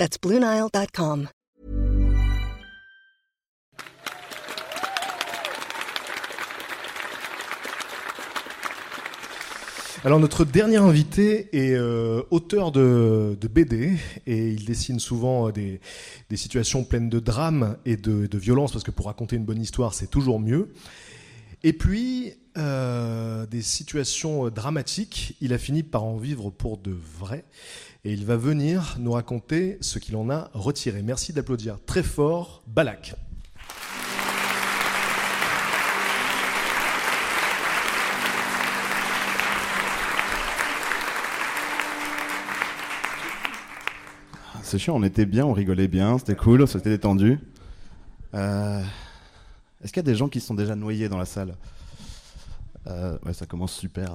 That's BlueNile.com. Alors notre dernier invité est euh, auteur de, BD et il dessine souvent euh, des, situations pleines de drame et de, de violence parce que pour raconter une bonne histoire c'est toujours mieux. Et puis euh, des situations euh, dramatiques, il a fini par en vivre pour de vrai et il va venir nous raconter ce qu'il en a retiré. Merci d'applaudir très fort Balak. C'est chiant, on était bien, on rigolait bien, c'était cool, c'était détendu. Euh, Est-ce qu'il y a des gens qui se sont déjà noyés dans la salle? Euh, Ouais, ça commence super.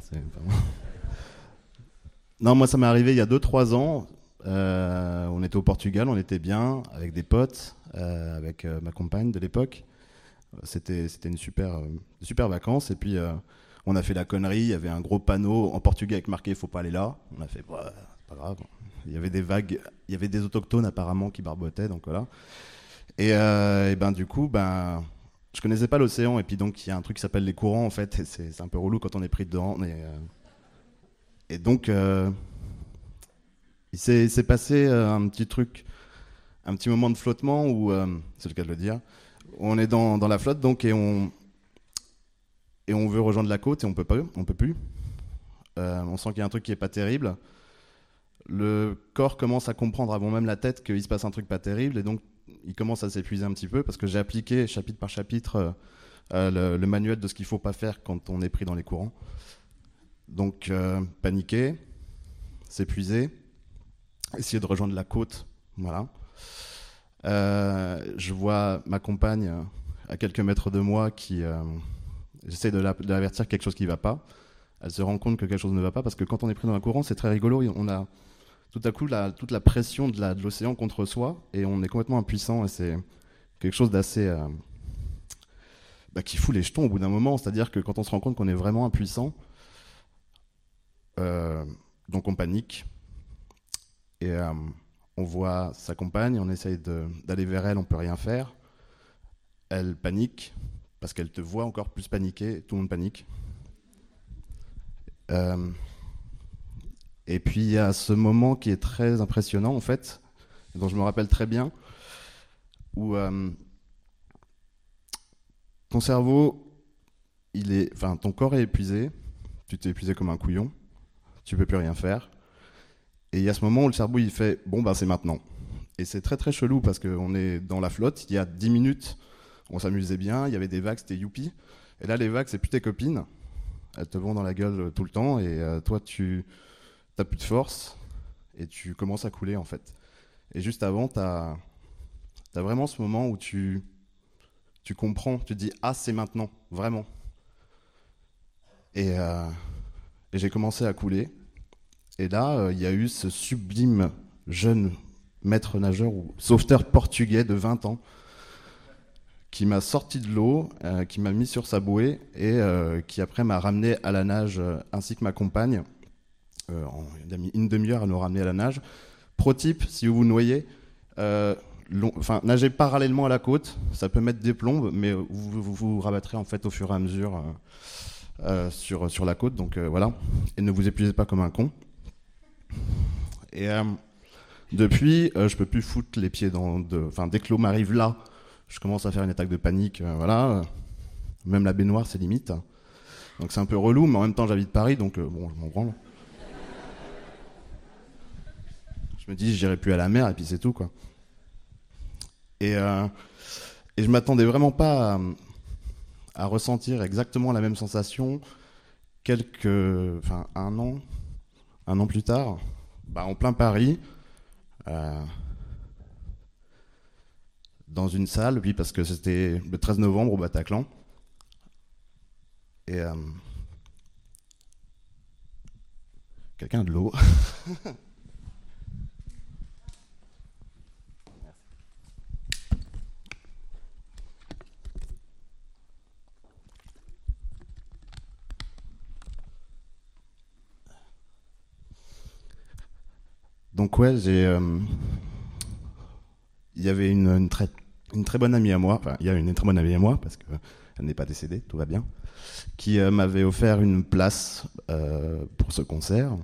non, moi ça m'est arrivé il y a 2-3 ans. Euh, on était au Portugal, on était bien, avec des potes, euh, avec ma compagne de l'époque. C'était une super, super vacances. Et puis on a fait la connerie, il y avait un gros panneau en portugais avec marqué Faut pas aller là. On a fait, bah, pas grave. Il y avait des vagues, il y avait des autochtones apparemment qui barbotaient, donc voilà. Et, et ben du coup, ben, je connaissais pas l'océan, et puis donc il y a un truc qui s'appelle les courants en fait, et c'est un peu relou quand on est pris dedans. Et, euh, et donc, euh, il s'est passé euh, un petit truc, un petit moment de flottement où, c'est le cas de le dire, on est dans, dans la flotte donc et on et on veut rejoindre la côte et on peut pas, on peut plus. On sent qu'il y a un truc qui est pas terrible. Le corps commence à comprendre avant même la tête qu'il se passe un truc pas terrible et donc il commence à s'épuiser un petit peu parce que j'ai appliqué chapitre par chapitre euh, euh, le, manuel de ce qu'il faut pas faire quand on est pris dans les courants. Donc euh, paniquer, s'épuiser, essayer de rejoindre la côte, voilà. Je vois ma compagne à quelques mètres de moi qui j'essaie de la- de l'avertir que quelque chose qui va pas. Elle se rend compte que quelque chose ne va pas parce que quand on est pris dans un courant, c'est très rigolo. On a tout à coup toute la pression de l'océan contre soi et on est complètement impuissant et c'est quelque chose d'assez euh, bah, qui fout les jetons au bout d'un moment. C'est-à-dire que quand on se rend compte qu'on est vraiment impuissant, euh, donc on panique et euh, on voit sa compagne, on essaye d'aller vers elle, on peut rien faire. Elle panique parce qu'elle te voit encore plus paniquer, tout le monde panique. Et puis il y a ce moment qui est très impressionnant en fait, dont je me rappelle très bien, où euh, ton cerveau, il est, enfin ton corps est épuisé, tu t'es épuisé comme un couillon, tu peux plus rien faire. Et il y a ce moment où le cerveau il fait bon bah c'est maintenant. Et c'est très très chelou parce qu'on est dans la flotte, il y a 10 minutes, on s'amusait bien, il y avait des vagues, c'était youpi. Et là les vagues c'est plus tes copines, elles te vont dans la gueule tout le temps et euh, toi tu t'as plus de force et tu commences à couler en fait. Et juste avant, tu as, vraiment ce moment où tu, tu comprends, tu dis Ah, c'est maintenant, vraiment. Et, euh, j'ai commencé à couler. Et là, euh, il y a eu ce sublime jeune maître nageur ou sauveteur portugais de 20 ans qui m'a sorti de l'eau, euh, qui m'a mis sur sa bouée et qui après m'a ramené à la nage ainsi que ma compagne. Euh, une demi-heure à nous ramener à la nage. Pro type, si vous vous noyez, euh, long- enfin, nagez parallèlement à la côte, ça peut mettre des plombes, mais vous vous, vous, rabattrez en fait au fur et à mesure euh, sur, la côte, donc voilà. Et ne vous épuisez pas comme un con. Et depuis, je peux plus foutre les pieds dans. Enfin, dès que l'eau m'arrive là, je commence à faire une attaque de panique, voilà. Même la baignoire, c'est limite. Donc c'est un peu relou, mais en même temps, j'habite Paris, donc bon, je m'en branle. Je me dis, j'irai plus à la mer, et puis c'est tout, quoi. Et, euh, et je m'attendais vraiment pas à, ressentir exactement la même sensation quelques, enfin, un an, un an plus tard, bah, en plein Paris. euh, dans une salle, oui, parce que c'était le 13 novembre au Bataclan. Et. euh, Quelqu'un de l'eau Donc ouais, euh, il y avait une, très, bonne amie à moi, enfin il y a une très bonne amie à moi parce que elle n'est pas décédée, tout va bien, qui euh, m'avait offert une place euh, pour ce concert,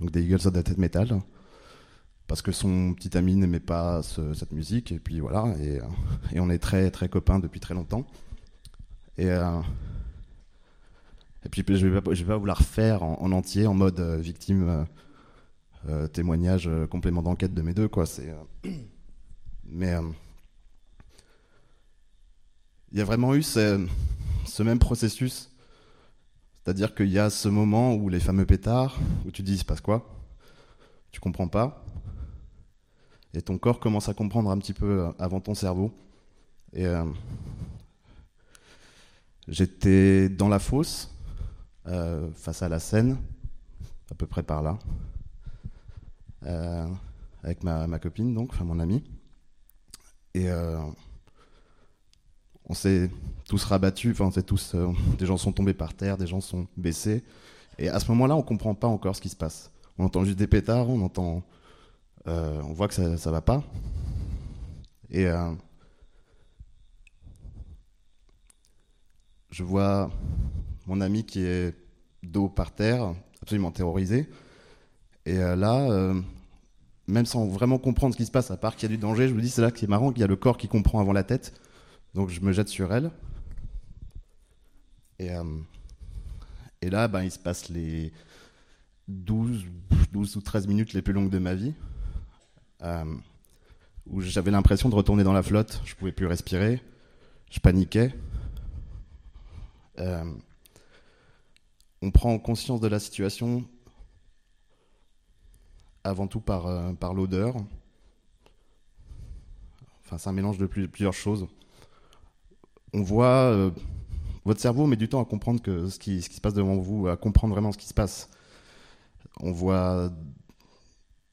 donc des Eagles of the Death Metal, parce que son petit ami n'aimait pas ce- cette musique et puis voilà, et, on est très très copains depuis très longtemps. Et puis je vais pas, je vais pas vous la refaire en, en entier en mode victime. Euh, témoignage euh, complément d'enquête de mes deux quoi. C'est euh, mais il y a vraiment eu ce, même processus. C'est-à-dire qu'il y a ce moment où les fameux pétards où tu dis passe quoi? Tu comprends pas. Et ton corps commence à comprendre un petit peu avant ton cerveau. Et j'étais dans la fosse face à la Seine à peu près par là avec ma, copine, donc, enfin mon ami. Et euh, on s'est tous rabattus, enfin, on s'est tous. euh, des gens sont tombés par terre, des gens sont baissés. Et à ce moment-là, on comprend pas encore ce qui se passe. On entend juste des pétards, on entend. euh, on voit que ça, ça va pas. Et. euh, je vois mon ami qui est dos par terre, absolument terrorisé. Et euh, là, euh, même sans vraiment comprendre ce qui se passe, à part qu'il y a du danger, je me dis c'est là qui est marrant qu'il y a le corps qui comprend avant la tête. Donc je me jette sur elle. Et, euh, et là, ben, il se passe les 12, 12 ou 13 minutes les plus longues de ma vie. où j'avais l'impression de retourner dans la flotte. Je pouvais plus respirer. Je paniquais. On prend conscience de la situation avant tout par, euh, par l'odeur. Enfin, c'est un mélange de plus- plusieurs choses. On voit. euh, votre cerveau met du temps à comprendre que ce, qui, ce qui se passe devant vous, à comprendre vraiment ce qui se passe. On voit.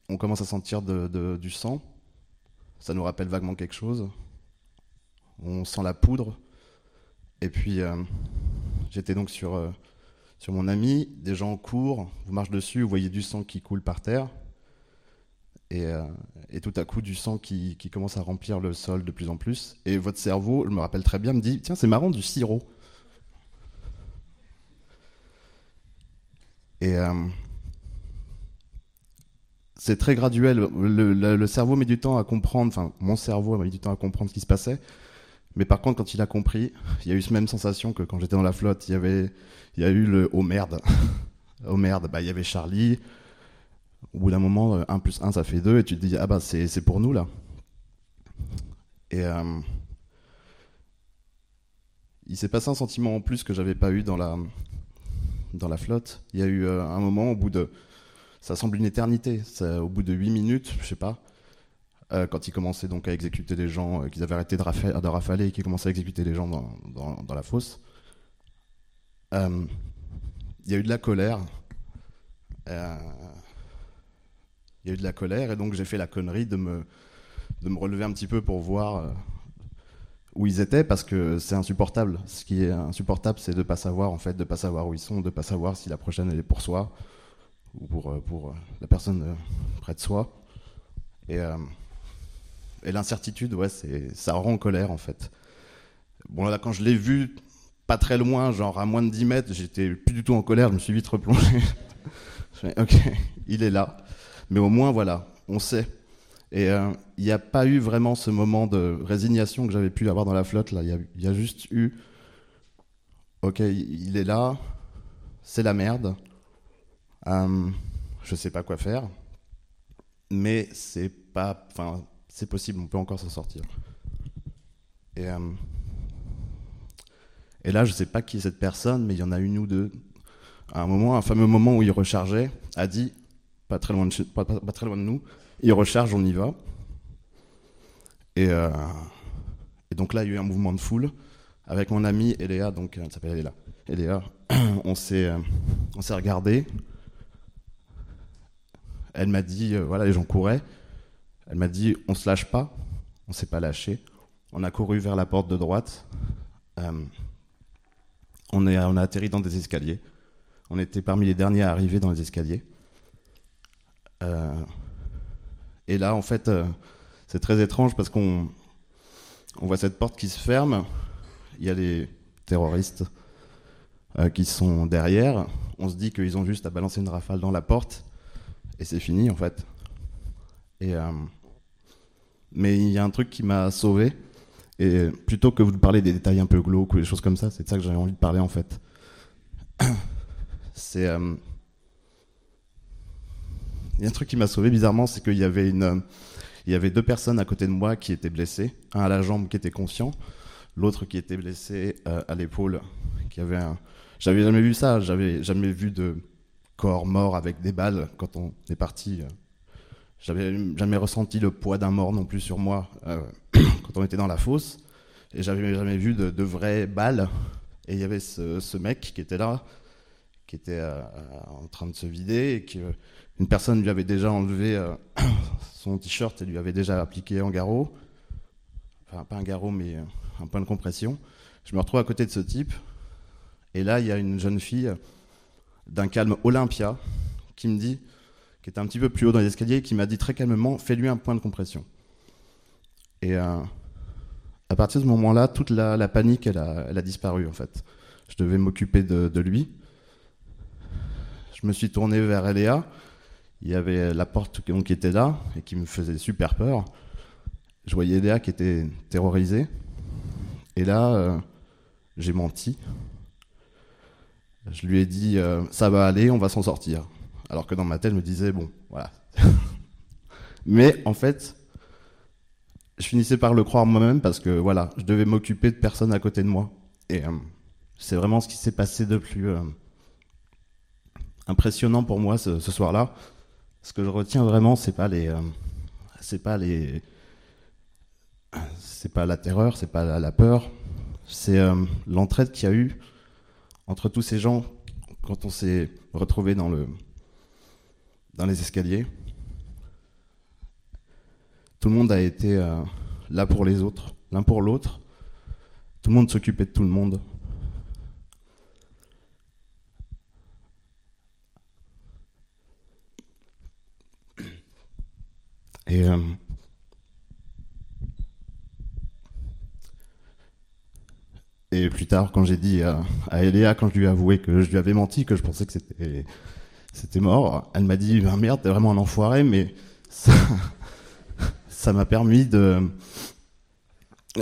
On commence à sentir du sang. Ça nous rappelle vaguement quelque chose. On sent la poudre. Et puis, euh, j'étais donc sur, sur mon ami. Des gens courent, vous marchez dessus, vous voyez du sang qui coule par terre. Et, euh, et tout à coup, du sang qui, commence à remplir le sol de plus en plus. Et votre cerveau, je me rappelle très bien, me dit Tiens, c'est marrant, du sirop. Et euh, c'est très graduel. Le cerveau met du temps à comprendre, enfin, mon cerveau a mis du temps à comprendre ce qui se passait. Mais par contre, quand il a compris, il y a eu cette même sensation que quand j'étais dans la flotte, il y avait, il y a eu le oh merde. oh merde, bah, il y avait Charlie. Au bout d'un moment, 1 plus 1, ça fait 2, et tu te dis, ah bah, c'est pour nous, là. Et euh, il s'est passé un sentiment en plus que j'avais pas eu dans la, dans la flotte. Il y a eu euh, un moment, au bout de. Ça semble une éternité. Au bout de 8 minutes, je sais pas, euh, quand ils commençaient donc à exécuter des gens, euh, qu'ils avaient arrêté de, rafa- de rafaler et qu'ils commençaient à exécuter des gens dans, dans, la fosse, euh, il y a eu de la colère. Euh, il y a eu de la colère et donc j'ai fait la connerie de me, de me relever un petit peu pour voir euh, où ils étaient parce que c'est insupportable. Ce qui est insupportable, c'est de pas savoir en fait, de pas savoir où ils sont, de pas savoir si la prochaine elle est pour soi ou pour, euh, pour euh, la personne près de soi. Et, et l'incertitude, ouais, ça rend en colère en fait. Bon là, quand je l'ai vu pas très loin, genre à moins de 10 mètres, j'étais plus du tout en colère, je me suis vite replongé. Je fais, ok, il est là. Mais au moins, voilà, on sait. Et euh, il n'y a pas eu vraiment ce moment de résignation que j'avais pu avoir dans la flotte. Il y a, juste eu, ok, il est là, c'est la merde. Euh, je sais pas quoi faire, mais c'est pas, enfin, c'est possible, on peut encore s'en sortir. Et euh, là, je sais pas qui est cette personne, mais il y en a une ou deux. À un moment, un fameux moment où il rechargeait, a dit, pas très loin de, nous, il recharge, on y va. Et, euh, Et donc là, il y a eu un mouvement de foule. Avec mon amie Eléa, donc elle s'appelle Eléa. Eléa, on s'est, on s'est regardé. Elle m'a dit, voilà, les gens couraient. Elle m'a dit, on se lâche pas. On s'est pas lâché. On a couru vers la porte de droite. on, est, on a atterri dans des escaliers. On était parmi les derniers à arriver dans les escaliers. Euh, et là, en fait, euh, c'est très étrange parce qu'on on voit cette porte qui se ferme. Il y a les terroristes euh, qui sont derrière. On se dit qu'ils ont juste à balancer une rafale dans la porte et c'est fini en fait. Mais il y a un truc qui m'a sauvé. Et plutôt que vous parler des détails un peu glauques ou des choses comme ça, c'est de ça que j'avais envie de parler en fait. C'est il y a un truc qui m'a sauvé bizarrement, c'est qu'il y avait une, il y avait deux personnes à côté de moi qui étaient blessées, un à la jambe qui était conscient, l'autre qui était blessé euh, à l'épaule, qui avait un, j'avais jamais vu ça, j'avais jamais vu de corps mort avec des balles quand on est parti. Euh. J'avais jamais ressenti le poids d'un mort non plus sur moi euh, quand on était dans la fosse, et j'avais jamais vu de, vraies balles. Et il y avait ce, ce, mec qui était là, qui était en train de se vider et qui une personne lui avait déjà enlevé euh, son t-shirt et lui avait déjà appliqué un garrot. Enfin, pas un garrot, mais euh, un point de compression. Je me retrouve à côté de ce type. Et là, il y a une jeune fille d'un calme Olympia qui me dit, qui était un petit peu plus haut dans les escaliers, qui m'a dit très calmement Fais-lui un point de compression. Et euh, à partir de ce moment-là, toute la, panique, elle a, disparu en fait. Je devais m'occuper de, de, lui. Je me suis tourné vers Eléa il y avait la porte qui était là et qui me faisait super peur. Je voyais Léa qui était terrorisée. Et là, euh, j'ai menti. Je lui ai dit euh, ça va aller, on va s'en sortir. Alors que dans ma tête, je me disais bon, voilà. Mais en fait, je finissais par le croire moi-même parce que voilà, je devais m'occuper de personne à côté de moi. Et euh, c'est vraiment ce qui s'est passé de plus impressionnant pour moi ce soir-là ce que je retiens vraiment, c'est pas les, euh, c'est pas les, c'est pas la terreur, c'est pas la, peur, c'est euh, l'entraide qu'il y a eu entre tous ces gens quand on s'est retrouvé dans le, dans les escaliers. Tout le monde a été euh, là pour les autres, l'un pour l'autre. Tout le monde s'occupait de tout le monde. Et, euh, et plus tard, quand j'ai dit à, Eléa, quand je lui ai avoué que je lui avais menti, que je pensais que c'était c'était mort, elle m'a dit ah, merde, t'es vraiment un enfoiré, mais ça m'a permis de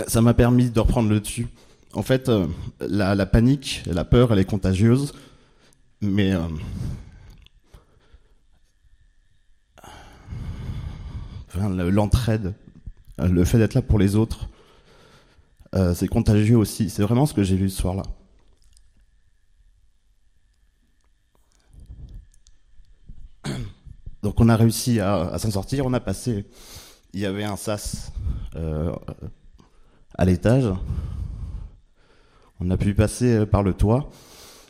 ça m'a permis de reprendre le dessus. En fait, euh, la, la, panique, la peur, elle est contagieuse, mais euh, l'entraide, le fait d'être là pour les autres, euh, c'est contagieux aussi. C'est vraiment ce que j'ai vu ce soir-là. Donc on a réussi à, s'en sortir, on a passé, il y avait un sas euh, à l'étage, on a pu passer par le toit.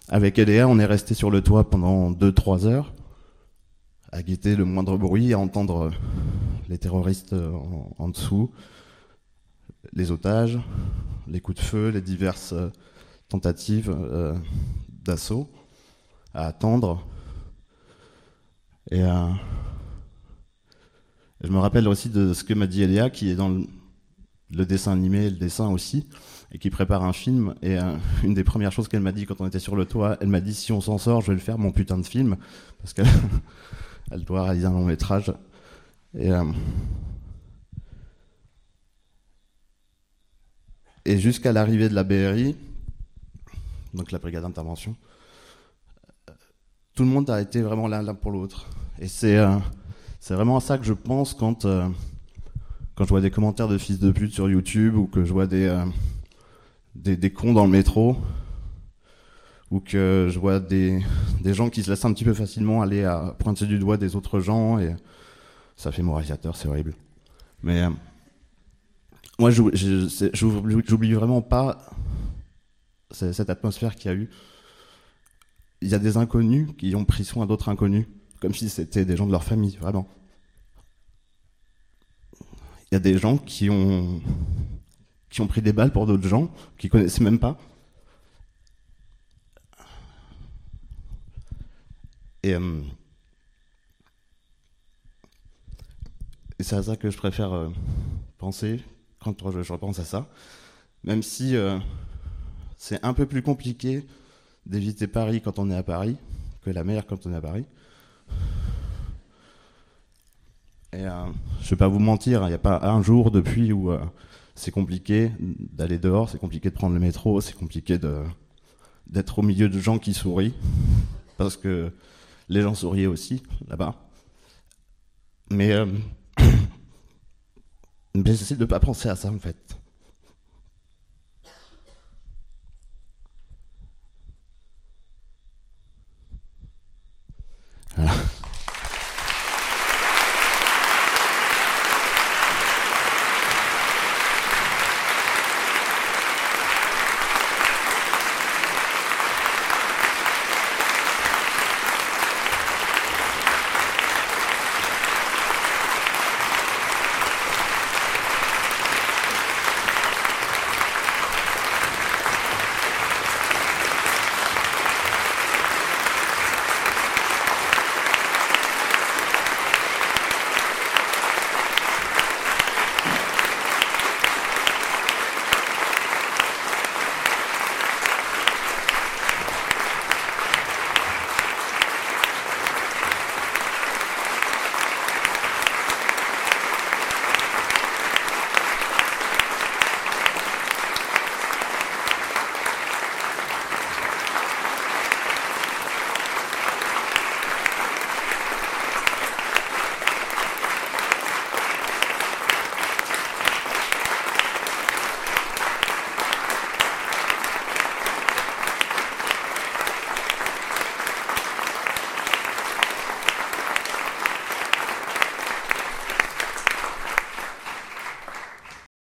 Avec EDA, on est resté sur le toit pendant 2-3 heures, à guetter le moindre bruit, à entendre les terroristes euh, en, dessous, les otages, les coups de feu, les diverses euh, tentatives euh, d'assaut à attendre. Et je me rappelle aussi de ce que m'a dit Elia, qui est dans le, dessin animé, le dessin aussi, et qui prépare un film. Et une des premières choses qu'elle m'a dit quand on était sur le toit, elle m'a dit si on s'en sort, je vais le faire mon putain de film, parce qu'elle elle doit réaliser un long métrage. Et, euh, jusqu'à l'arrivée de la BRI, donc la brigade d'intervention, tout le monde a été vraiment l'un pour l'autre. Et c'est euh, vraiment à ça que je pense quand, euh, quand je vois des commentaires de fils de pute sur YouTube ou que je vois des, des, des, cons dans le métro ou que je vois des, des gens qui se laissent un petit peu facilement aller à pointer du doigt des autres gens et ça fait moralisateur, c'est horrible. Mais euh, moi, j'oublie vraiment pas cette atmosphère qu'il y a eu. Il y a des inconnus qui ont pris soin d'autres inconnus, comme si c'était des gens de leur famille, vraiment. Il y a des gens qui ont, qui ont pris des balles pour d'autres gens, qui connaissaient même pas. Et, euh, et c'est à ça que je préfère euh, penser quand je, repense à ça. Même si euh, c'est un peu plus compliqué d'éviter Paris quand on est à Paris que la mer quand on est à Paris. Et euh, je vais pas vous mentir, il n'y a pas un jour depuis où euh, c'est compliqué d'aller dehors, c'est compliqué de prendre le métro, c'est compliqué d'être au milieu de gens qui sourient, parce que les gens souriaient aussi là-bas. Mais, mais j'essaie de ne pas penser à ça en fait.